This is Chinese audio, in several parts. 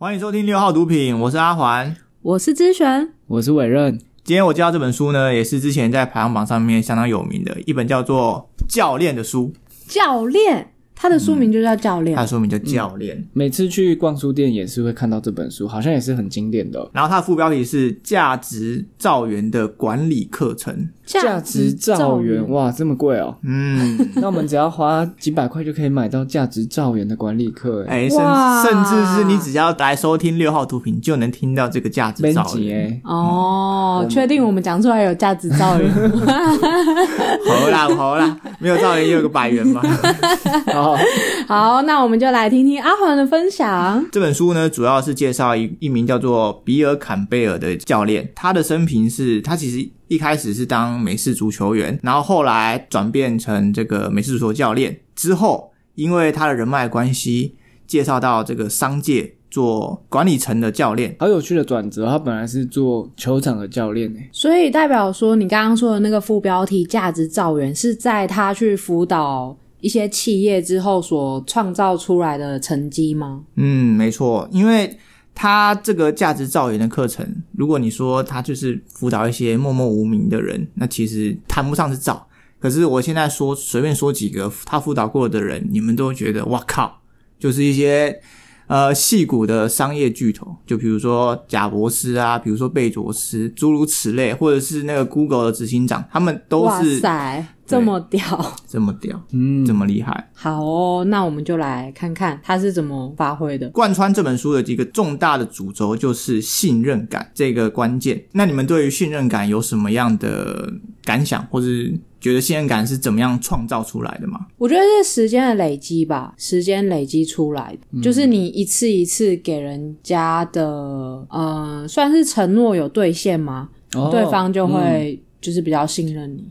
欢迎收听六号毒品，我是阿环。我是知璇，我是伟任。今天我介绍这本书呢，也是之前在排行榜上面相当有名的一本叫做《教练》的书。教练，他的书名就叫教练。他的书名叫《教练》，每次去逛书店也是会看到这本书，好像也是很经典的哦。然后它的副标题是“价值造园的管理课程价值造园，哇，这么贵哦！”。嗯，那我们只要花几百块就可以买到价值造园的管理课，哎，哎，甚甚至是你只要来收听六号毒品，就能听到这个价值造辑园。哎，哦，确定我们讲出来有价值造园？好啦好啦，没有造园也有个百元嘛。好，好，那我们就来听听阿环的分享。这本书呢，主要是介绍一一名叫做比尔坎贝尔的教练。他的生平是，他其实一开始是当美式足球员，然后后来转变成这个美式足球教练。之后，因为他的人脉关系，介绍到这个商界做管理层的教练。好有趣的转折。他本来是做球场的教练哎，所以代表说，你刚刚说的那个副标题“价值造园”是在他去辅导一些企业之后所创造出来的成绩吗？嗯，没错，因为他这个价值造言的课程，如果你说他就是辅导一些默默无名的人，那其实谈不上是造。可是我现在说随便说几个他辅导过的人，你们都觉得哇靠，就是一些呃戏骨的商业巨头，就比如说贾博士啊，比如说贝佐斯，诸如此类，或者是那个 Google 的执行长，他们都是哇是塞，这么屌！这么屌，嗯，这么厉害。好哦，那我们就来看看他是怎么发挥的。贯穿这本书的几个重大的主轴就是信任感这个关键。那你们对于信任感有什么样的感想，或是觉得信任感是怎么样创造出来的吗？我觉得是时间的累积吧，时间累积出来的，就是你一次一次给人家的，呃，算是承诺有兑现吗？哦对方就嗯会就是比较信任你。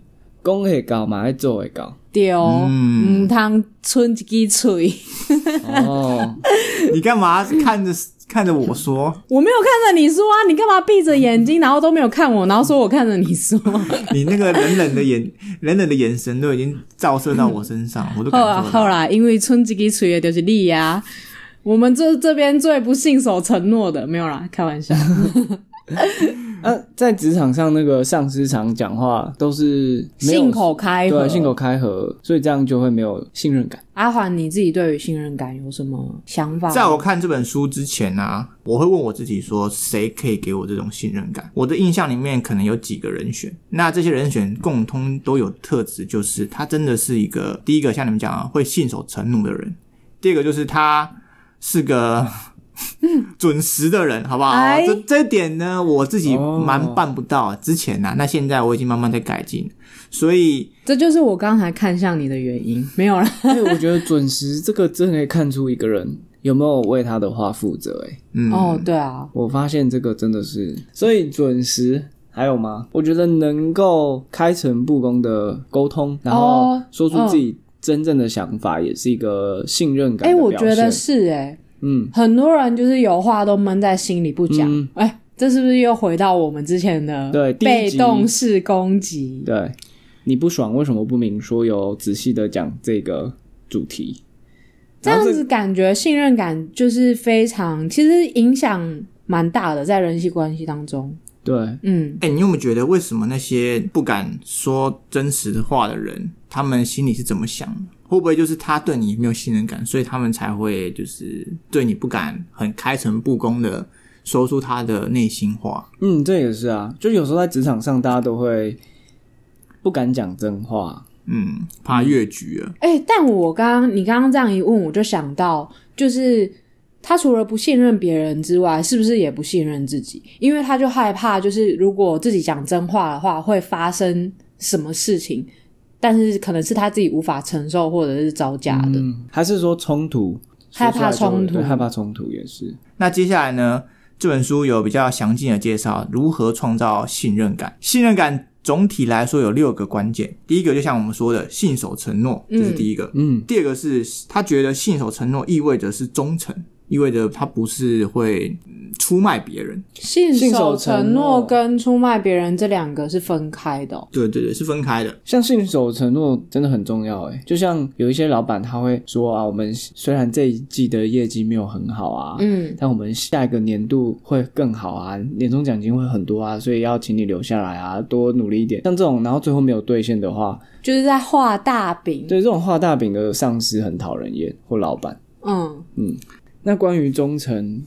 讲会高嘛，还做会高丢，嗯嗯，汤春一支嘴，哦。你干嘛看着看着我说？我没有看着你说啊，你干嘛闭着眼睛，然后都没有看我，然后说我看着你说？你那个冷冷的眼冷冷的眼神都已经照射到我身上，我都感后来受到。后来，因为春季给吹的就是力呀、我们这这边最不信守承诺的，没有啦，开玩笑。呃，在职场上，那个上司常讲话都是信口开河，对信口开河，所以这样就会没有信任感。阿环，你自己对于信任感有什么想法？在我看这本书之前啊，我会问我自己说，谁可以给我这种信任感？我的印象里面可能有几个人选，那这些人选共通都有特质，就是他真的是一个第一个像你们讲啊，会信守承诺的人；第二个就是他是个 准时的人，好不好？哎这这一点呢，我自己哦蛮办不到、之前啊，那现在我已经慢慢在改进，所以这就是我刚才看向你的原因，没有啦。对，我觉得准时这个真的可以看出一个人有没有为他的话负责。哎，嗯，哦，对啊，我发现这个真的是，所以准时还有吗？我觉得能够开诚布公的沟通，然后哦说出自己真正的想法，也是一个信任感。我觉得是哎、嗯，很多人就是有话都闷在心里不讲，嗯哎、这是不是又回到我们之前的对被动式攻击？对，你不爽为什么不明说？有仔细的讲这个主题，这样子感觉信任感就是非常，其实影响蛮大的，在人际关系当中。对，嗯，哎、你有没有觉得为什么那些不敢说真实的话的人，他们心里是怎么想的？会不会就是他对你没有信任感，所以他们才会就是对你不敢很开诚布公的说出他的内心话？嗯，这也是啊，就有时候在职场上，大家都会不敢讲真话。嗯，怕越局了。哎、但我刚刚你刚刚这样一问，我就想到，就是他除了不信任别人之外，是不是也不信任自己？因为他就害怕，就是如果自己讲真话的话，会发生什么事情，但是可能是他自己无法承受，或者是招架的。嗯，还是说冲突，害怕冲突害怕冲突也是。那接下来呢？这本书有比较详尽的介绍如何创造信任感。信任感总体来说有六个关键，第一个就像我们说的信守承诺，这是第一个。嗯，第二个是他觉得信守承诺意味着是忠诚，意味着他不是会嗯出卖别人。信信守守承承诺诺跟出卖别人这两个是分开的哦、对对对，是分开的。像信守承诺真的很重要诶，就像有一些老板他会说啊，我们虽然这一季的业绩没有很好啊，嗯，但我们下一个年度会更好啊，年终奖金会很多啊，所以要请你留下来啊，多努力一点。像这种，然后最后没有兑现的话，就是在画大饼。对这种画大饼的上司很讨人厌，或老板。嗯嗯，那关于忠诚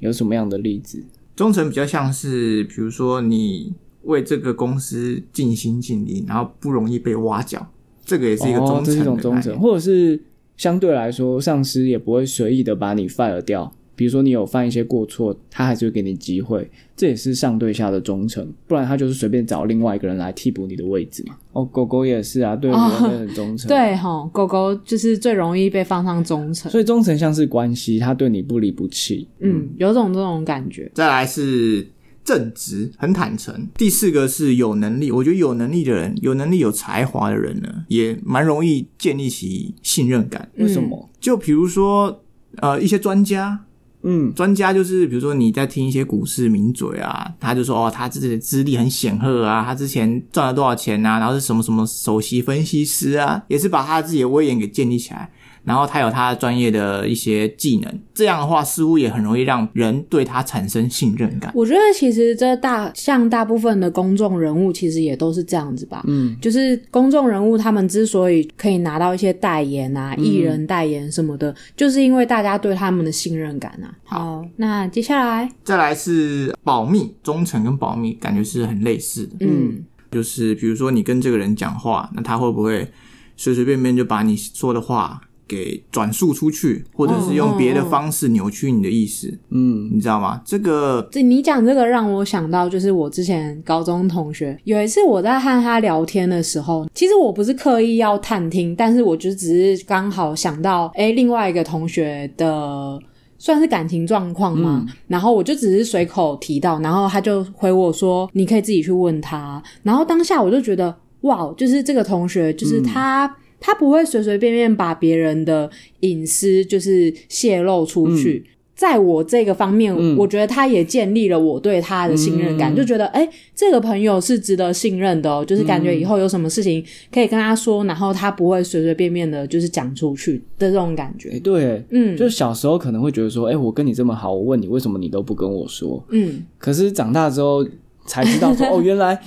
有什么样的例子？忠诚比较像是，比如说你为这个公司尽心尽力，然后不容易被挖角，这个也是一个忠哦，诚的这是一种忠诚，或者是相对来说，上司也不会随意的把你 fire 掉。比如说你有犯一些过错，他还是会给你机会，这也是上对下的忠诚，不然他就是随便找另外一个人来替补你的位置嘛。哦，狗狗也是啊，对人类很忠诚。，对哈，狗狗就是最容易被放上忠诚。所以忠诚像是关系，他对你不离不弃。嗯，有种这种感觉。再来是正直，很坦诚。第四个是有能力，我觉得有能力的人，有能力有才华的人呢，也蛮容易建立起信任感。为什么？就比如说，呃，一些专家，嗯，专家就是比如说你在听一些股市名嘴啊，他就说哦，他自己的资历很显赫啊，他之前赚了多少钱啊，然后是什么什么首席分析师啊，也是把他自己的威严给建立起来。然后他有他专业的一些技能，这样的话似乎也很容易让人对他产生信任感。我觉得其实这大像大部分的公众人物，其实也都是这样子吧。嗯，就是公众人物他们之所以可以拿到一些代言啊、艺、人代言什么的，就是因为大家对他们的信任感啊。好，那接下来，再来是保密，忠诚跟保密感觉是很类似的。嗯，就是比如说你跟这个人讲话，那他会不会随随便便就把你说的话给转述出去，或者是用别的方式扭曲你的意思？嗯，你知道吗？这个这你讲这个让我想到，就是我之前高中同学有一次我在和他聊天的时候，其实我不是刻意要探听，但是我就只是刚好想到，哎，另外一个同学的。算是感情状况嘛，然后我就只是随口提到，然后他就回我说：“你可以自己去问他。”然后当下我就觉得，哇，就是这个同学，就是他，他不会随随便便把别人的隐私就是泄露出去。在我这个方面，嗯我觉得他也建立了我对他的信任感，嗯就觉得哎、诶这个朋友是值得信任的哦，就是感觉以后有什么事情可以跟他说，然后他不会随随便便的，就是讲出去的这种感哎、觉。对，嗯，就是小时候可能会觉得说，哎、我跟你这么好，我问你为什么你都不跟我说？嗯，可是长大之后才知道说，哦，原来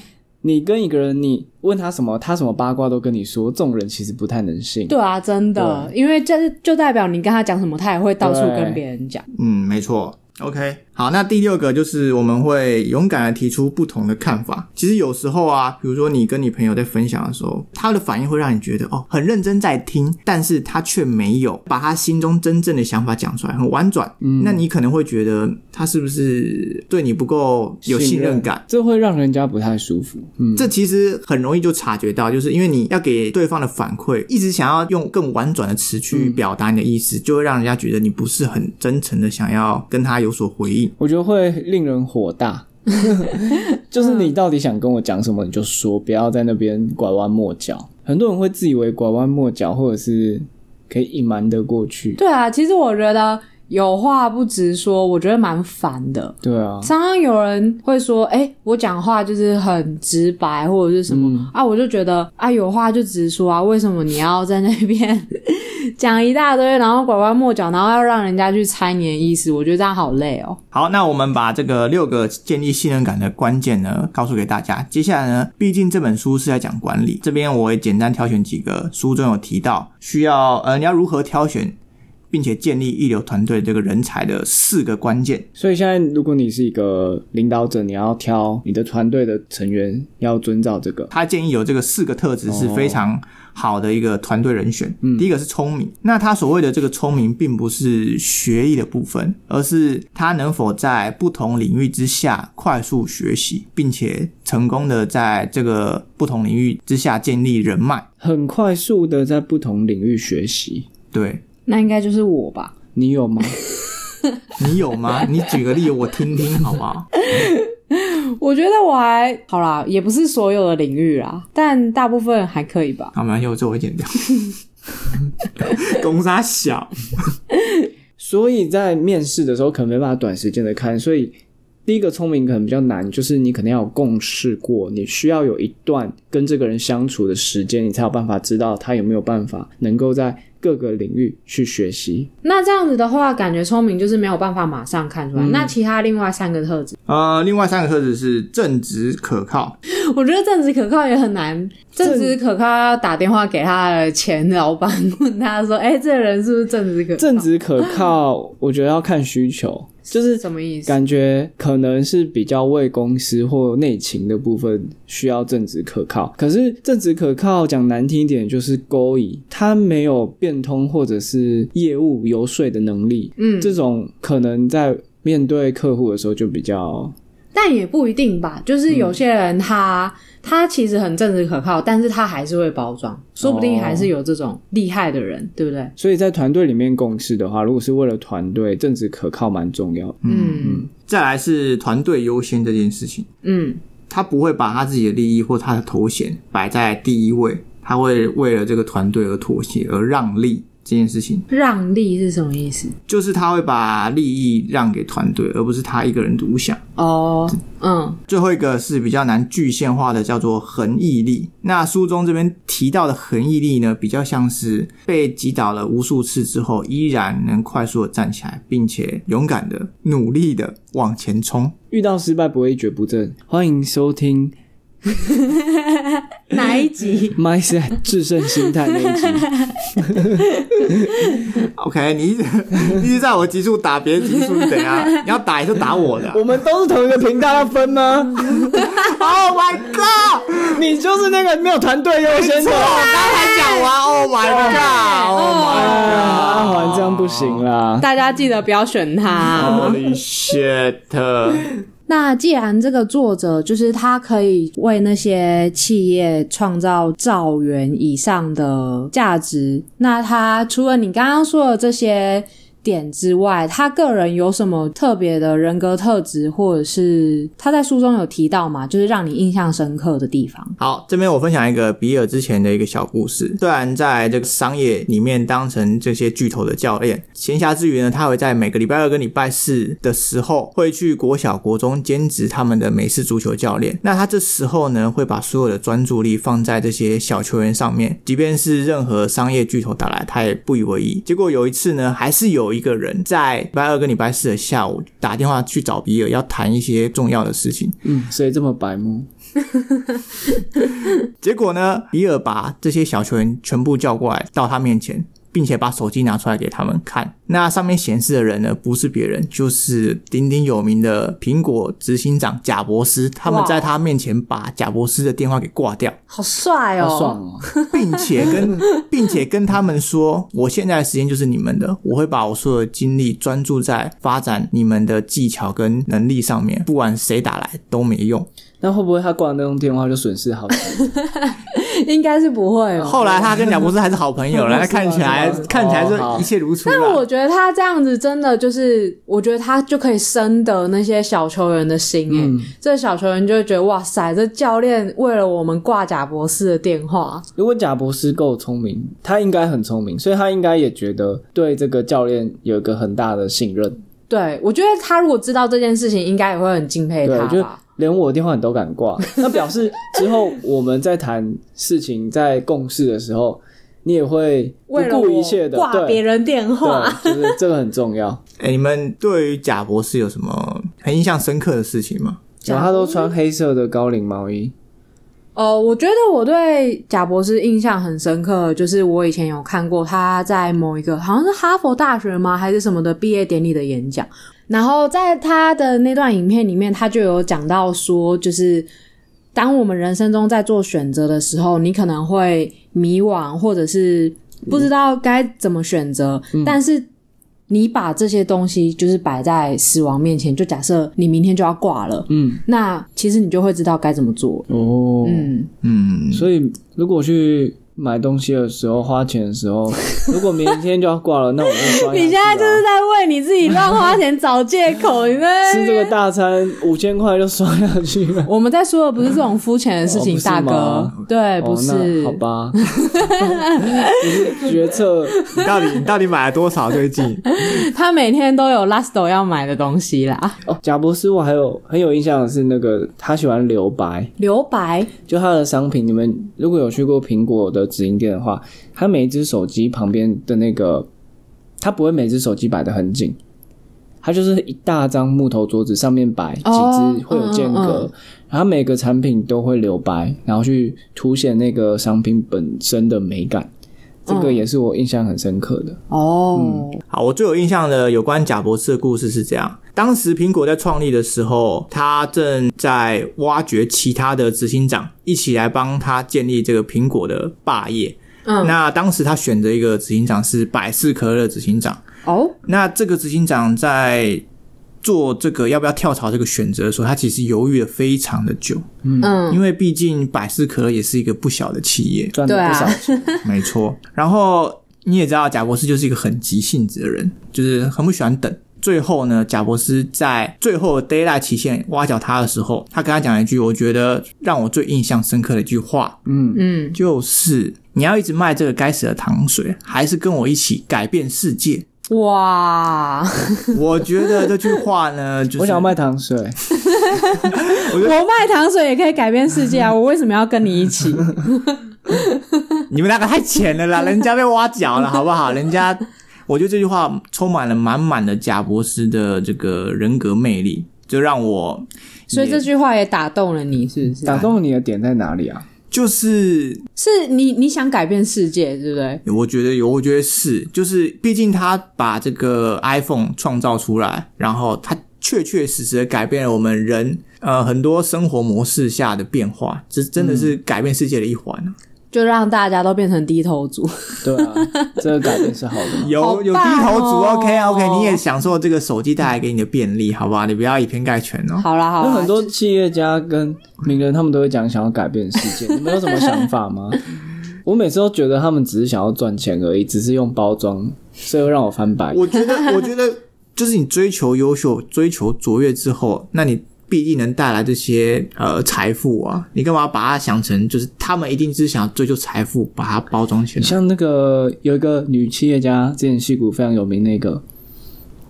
你跟一个人，你问他什么，他什么八卦都跟你说，这种人其实不太能信。对啊，真的，因为这就代表你跟他讲什么，他也会到处跟别人讲。嗯，没错。OK，好，那第六个就是我们会勇敢的提出不同的看法。其实有时候啊，比如说你跟你朋友在分享的时候，他的反应会让你觉得哦，很认真在听，但是他却没有把他心中真正的想法讲出来，很婉转。嗯，那你可能会觉得他是不是对你不够有信任感？这会让人家不太舒服。嗯，这其实很容易就察觉到，就是因为你要给对方的反馈，一直想要用更婉转的词去表达你的意思，就会让人家觉得你不是很真诚的想要跟他有所回应。我觉得会令人火大。就是你到底想跟我讲什么，你就说，不要在那边拐弯抹角。很多人会自以为拐弯抹角，或者是可以隐瞒得过去。对啊，其实我觉得有话不直说，我觉得蛮烦的。对啊，常常有人会说：“哎、我讲话就是很直白，或者是什么、嗯啊？”我就觉得啊，有话就直说啊，为什么你要在那边 讲一大堆，然后拐弯抹角，然后要让人家去猜你的意思？我觉得这样好累哦。好，那我们把这个六个建立信任感的关键呢，告诉给大家。接下来呢，毕竟这本书是在讲管理，这边我也简单挑选几个书中有提到需要呃，你要如何挑选，并且建立一流团队这个人才的四个关键。所以现在如果你是一个领导者，你要挑你的团队的成员，要遵照这个。他建议有这个四个特质是非常好的一个团队人选。第一个是聪明，那他所谓的这个聪明，并不是学历的部分，而是他能否在不同领域之下快速学习，并且成功的在这个不同领域之下建立人脉。很快速的在不同领域学习，对那应该就是我吧？你有吗？你有吗？你举个例，我听听好不好？我觉得我还好啦，也不是所有的领域啦，但大部分还可以吧。好，没关系，我这我会剪掉。公差小，所以在面试的时候可能没办法短时间的看，所以第一个聪明可能比较难，就是你可能要有共事过，你需要有一段跟这个人相处的时间，你才有办法知道他有没有办法能够在各个领域去学习。那这样子的话，感觉聪明就是没有办法马上看出来。那其他另外三个特质，呃，另外三个特质是正直可靠，我觉得正直可靠也很难。正直可靠要打电话给他的前老板，问他说：“哎、这个人是不是正直可靠？”正直可靠，我觉得要看需求，就是什么意思？感觉可能是比较为公司或内勤的部分需要正直可靠，可是正直可靠讲难听一点就是勾引，他没有变通或者是业务游说的能力，嗯，这种可能在面对客户的时候就比较但也不一定吧。就是有些人他、他其实很正直可靠，但是他还是会包装，说不定还是有这种厉害的人，对不对？所以在团队里面共事的话，如果是为了团队，正直可靠蛮重要的。嗯再来是团队优先这件事情，嗯，他不会把他自己的利益或他的头衔摆在第一位，他会为了这个团队而妥协而让利。这件事情让利是什么意思？就是他会把利益让给团队，而不是他一个人独享。哦，嗯，最后一个是比较难具现化的，叫做恒毅力。那书中这边提到的恒毅力呢，比较像是被击倒了无数次之后，依然能快速的站起来，并且勇敢的、努力的往前冲。遇到失败不会一蹶不振，欢迎收听 哪一集？mindset 制胜心态那一集。OK，你一直一直在我集数打别的集数，你等下 你要打也是打我的啊。我们都是同一个频道，要分吗？Oh my god！你就是那个没有团队优先的。我刚才讲完，Oh my god！Oh 啊，my 阿环这样不行啦。大家记得不要选他。god！Holy shit！那既然这个作者就是他可以为那些企业创造兆元以上的价值，那他除了你刚刚说的这些点之外，他个人有什么特别的人格特质，或者是他在书中有提到嘛？就是让你印象深刻的地方。好，这边我分享一个比尔之前的一个小故事。虽然在这个商业里面当成这些巨头的教练，闲暇之余呢，他会在每个礼拜二跟礼拜四的时候，会去国小、国中兼职他们的美式足球教练。那他这时候呢，会把所有的专注力放在这些小球员上面，即便是任何商业巨头打来，他也不以为意。结果有一次呢，还是有一个人在礼拜二跟礼拜四的下午打电话去找比尔，要谈一些重要的事情。嗯，谁这么白目？结果呢，比尔把这些小球员全部叫过来到他面前，并且把手机拿出来给他们看。那上面显示的人呢，不是别人，就是鼎鼎有名的苹果执行长贾伯斯。他们在他面前把贾伯斯的电话给挂掉，好帅哦！好爽哦！并且跟并且跟他们说，我现在的时间就是你们的，我会把我所有的精力专注在发展你们的技巧跟能力上面，不管谁打来都没用。那会不会他挂那通电话就损失好几？应该是不会哦。后来他跟贾博士还是好朋友了，那看起来看起来是一切如初但我。觉得他这样子真的就是，我觉得他就可以深得那些小球员的心诶、嗯这小球员就会觉得哇塞，这教练为了我们挂贾博士的电话，如果贾博士够聪明，他应该很聪明，所以他应该也觉得对这个教练有一个很大的信任。对我觉得他如果知道这件事情，应该也会很敬佩他吧。连我的电话你都敢挂，那表示之后我们在谈事情、在共事的时候，你也会不顾一切的我挂别人电话，对，就是这个很重要。哎、你们对于贾博士有什么很印象深刻的事情吗？然后他都穿黑色的高领毛衣，哦，我觉得我对贾博士印象很深刻，就是我以前有看过他在某一个好像是哈佛大学吗？还是什么的毕业典礼的演讲，然后在他的那段影片里面，他就有讲到说，就是当我们人生中在做选择的时候，你可能会迷惘，或者是不知道该怎么选择，但是。你把这些东西就是摆在死亡面前，就假设你明天就要挂了，嗯，那其实你就会知道该怎么做。哦，嗯，嗯，所以如果去买东西的时候、花钱的时候，如果明天就要挂了，那我就刷、你现在就是在为你自己乱花钱找借口，你在 吃这个大餐五千块就刷下去了。我们在说的不是这种肤浅的事情，哦大哥，对，不哦，是，那好吧，你是决策。你到底你到底买了多少最近？他每天都有 Lasto 要买的东西啦，哦。贾博士，我还有很有印象的是那个他喜欢留白，留白，就他的商品，你们如果有去过苹果的直营店的话，它每一只手机旁边的那个，它不会每只手机摆的很紧，它就是一大张木头桌子，上面摆几哦只会有间隔，嗯嗯嗯然后每个产品都会留白，然后去凸显那个商品本身的美感。这个嗯也是我印象很深刻的。哦，嗯好，我最有印象的有关贾博士的故事是这样：当时苹果在创立的时候，他正在挖掘其他的执行长，一起来帮他建立这个苹果的霸业。嗯，那当时他选择一个执行长是百事可乐执行长。哦，那这个执行长在做这个要不要跳槽这个选择的时候，他其实犹豫了非常的久，嗯，因为毕竟百事可乐也是一个不小的企业。赚了不少钱，没错。然后你也知道，贾博士就是一个很急性子的人，就是很不喜欢等。最后呢，贾博士在最后的 d a y l i g h t 期限挖角他的时候，他跟他讲了一句我觉得让我最印象深刻的一句话，嗯，嗯，就是你要一直卖这个该死的糖水，还是跟我一起改变世界？哇，我觉得这句话呢，就是我想要卖糖水，我卖糖水也可以改变世界啊，我为什么要跟你一起？你们两个太浅了啦，人家被挖角了，好不好？人家，我觉得这句话充满了满满的贾博士的这个人格魅力，就让我所以这句话也打动了你，是不是？打动你的点在哪里啊？就是是你你想改变世界，对不对？我觉得有，我觉得是，就是毕竟他把这个 iPhone 创造出来，然后他确确实实的改变了我们人呃很多生活模式下的变化，这真的是改变世界的一环啊。就让大家都变成低头族。对啊，这个改变是好的。有、好有低棒头族哦，OK 啊 OK，你也享受这个手机带来给你的便利，好不好？你不要以偏概全哦。好啦好啦，有很多企业家跟名人，他们都会讲想要改变世界，你们有什么想法吗？我每次都觉得他们只是想要赚钱而已，只是用包装，所以会让我翻白眼。我觉得，我觉得就是你追求优秀、追求卓越之后，那你必定能带来这些呃财富啊。你干嘛把它想成就是他们一定是想追求财富，把它包装起来？你像那个有一个女企业家，之前戏骨非常有名那个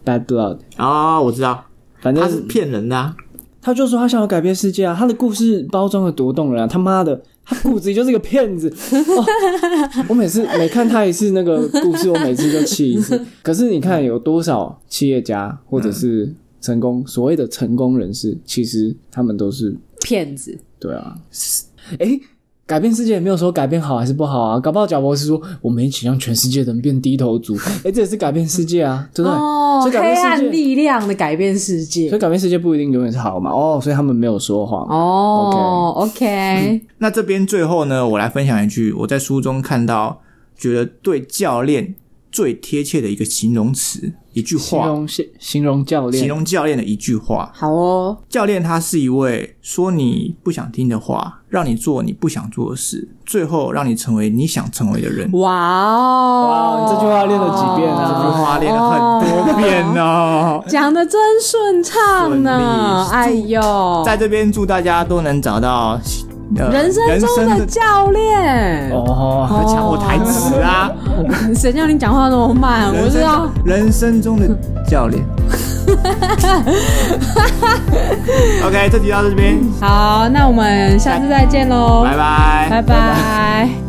Bad Blood，啊、我知道，反正他是正骗人的、啊。他就说他想要改变世界啊，他的故事包装的多动人啊！他妈的，他骨子里就是个骗子。哦、我每次每看他一次那个故事，我每次就气一次。可是你看有多少企业家或者是成功、所谓的成功人士，其实他们都是骗子。对啊，诶，改变世界也没有说改变好还是不好啊，搞不好贾博士说我们一起让全世界的人变低头族，诶，这也是改变世界啊，对不对？哦，所以改黑暗变世界，力量的改变世界所以。改变世界不一定永远是好嘛。哦，所以他们没有说谎。哦，OK，那这边最后呢，我来分享一句我在书中看到，觉得对教练最贴切的一个形容词，一句话，形容形形容教练，形容教练的一句话。好哦，教练他是一位说你不想听的话，让你做你不想做的事，最后让你成为你想成为的人。哇哦，哇你这句话练了几遍啊？这句话练了很多遍哦。讲的真顺畅呢，顺利。哎呦，在这边祝大家都能找到、呃、人生中的教练。哦，在抢我台词啊！谁叫你讲话那么慢？我知道。人生中的教练。OK，这集到这边，好，那我们下次再见喽，拜拜。拜拜